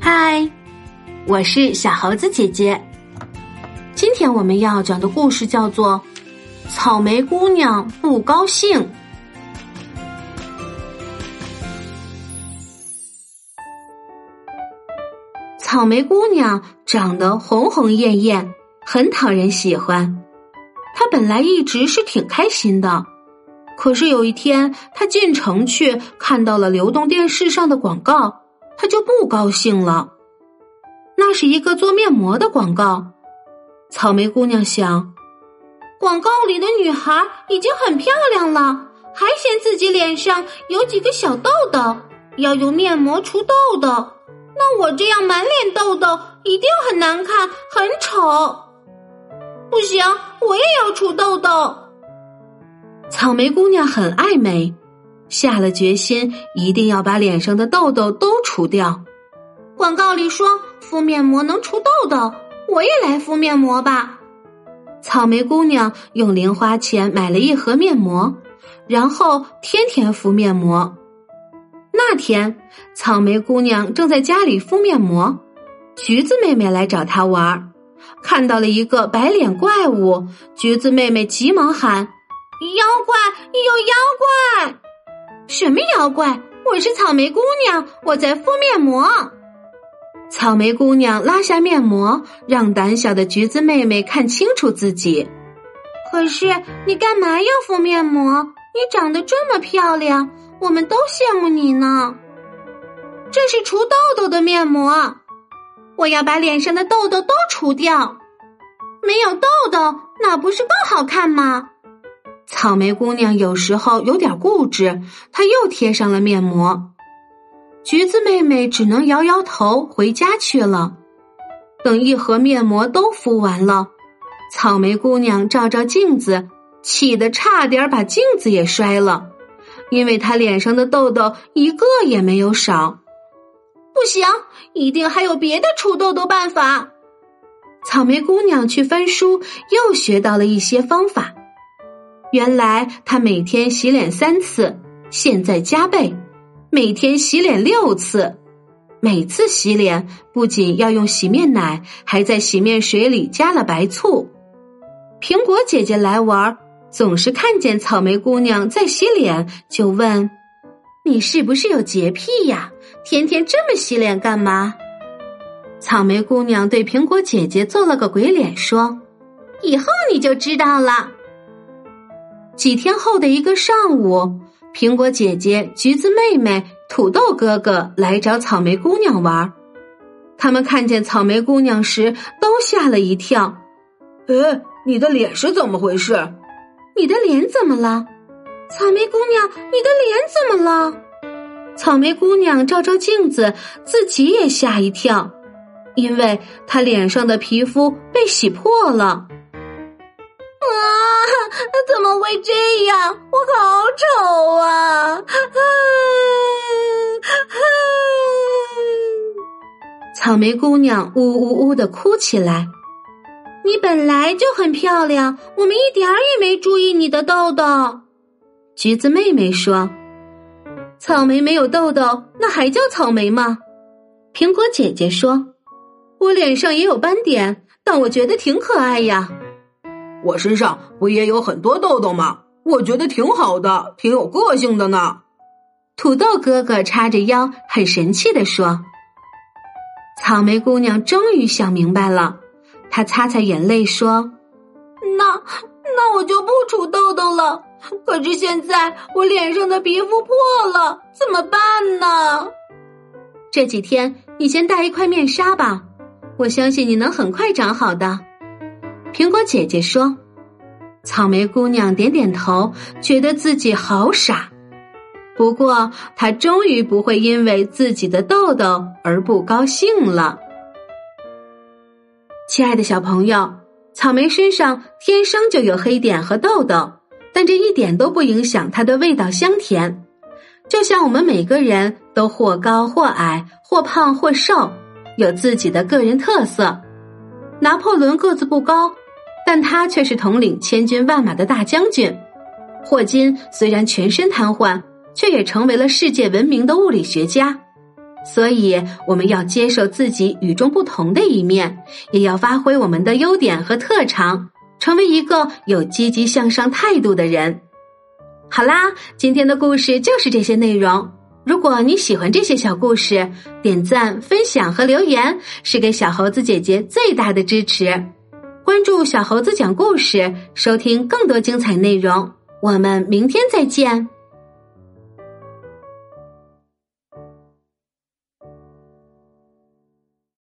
嗨，我是小猴子姐姐。今天我们要讲的故事叫做《草莓姑娘不高兴》。草莓姑娘长得红红艳艳，很讨人喜欢。她本来一直是挺开心的，可是有一天，她进城去看到了流动电视上的广告，她就不高兴了。那是一个做面膜的广告。草莓姑娘想，广告里的女孩已经很漂亮了，还嫌自己脸上有几个小痘痘，要用面膜除痘痘。那我这样满脸痘痘，一定很难看，很丑。不行，我也要除痘痘。草莓姑娘很爱美，下了决心，一定要把脸上的痘痘都除掉。广告里说敷面膜能除痘痘，我也来敷面膜吧。草莓姑娘用零花钱买了一盒面膜，然后天天敷面膜。那天，草莓姑娘正在家里敷面膜，橘子妹妹来找她玩，看到了一个白脸怪物，橘子妹妹急忙喊：“妖怪，有妖怪！什么妖怪？我是草莓姑娘，我在敷面膜。”草莓姑娘拉下面膜，让胆小的橘子妹妹看清楚自己。可是你干嘛要敷面膜？你长得这么漂亮。我们都羡慕你呢。这是除痘痘的面膜，我要把脸上的痘痘都除掉。没有痘痘，那不是更好看吗？草莓姑娘有时候有点固执，她又贴上了面膜。橘子妹妹只能摇摇头回家去了。等一盒面膜都敷完了，草莓姑娘照照镜子，气得差点把镜子也摔了。因为她脸上的痘痘一个也没有少，不行，一定还有别的除痘痘办法。草莓姑娘去翻书，又学到了一些方法。原来她每天洗脸三次，现在加倍，每天洗脸六次。每次洗脸不仅要用洗面奶，还在洗面水里加了白醋。苹果姐姐来玩。总是看见草莓姑娘在洗脸，就问：“你是不是有洁癖呀？天天这么洗脸干嘛？”草莓姑娘对苹果姐姐做了个鬼脸，说：“以后你就知道了。”几天后的一个上午，苹果姐姐、橘子妹妹、土豆哥哥来找草莓姑娘玩。他们看见草莓姑娘时，都吓了一跳。“哎，你的脸是怎么回事？”你的脸怎么了，草莓姑娘？你的脸怎么了？草莓姑娘照照镜子，自己也吓一跳，因为她脸上的皮肤被洗破了。啊！怎么会这样？我好丑啊！草莓姑娘呜呜呜的哭起来。你本来就很漂亮，我们一点儿也没注意你的痘痘。橘子妹妹说：“草莓没有痘痘，那还叫草莓吗？”苹果姐姐说：“我脸上也有斑点，但我觉得挺可爱呀。”我身上不也有很多痘痘吗？我觉得挺好的，挺有个性的呢。土豆哥哥叉着腰，很神气的说：“草莓姑娘终于想明白了。”她擦擦眼泪说：“那那我就不出痘痘了。可是现在我脸上的皮肤破了，怎么办呢？这几天你先戴一块面纱吧，我相信你能很快长好的。”苹果姐姐说。草莓姑娘点点头，觉得自己好傻。不过她终于不会因为自己的痘痘而不高兴了。亲爱的小朋友，草莓身上天生就有黑点和痘痘，但这一点都不影响它的味道香甜。就像我们每个人都或高或矮，或胖或瘦，有自己的个人特色。拿破仑个子不高，但他却是统领千军万马的大将军。霍金虽然全身瘫痪，却也成为了世界闻名的物理学家。所以我们要接受自己与众不同的一面，也要发挥我们的优点和特长，成为一个有积极向上态度的人。好啦，今天的故事就是这些内容。如果你喜欢这些小故事，点赞、分享和留言是给小猴子姐姐最大的支持。关注小猴子讲故事，收听更多精彩内容。我们明天再见。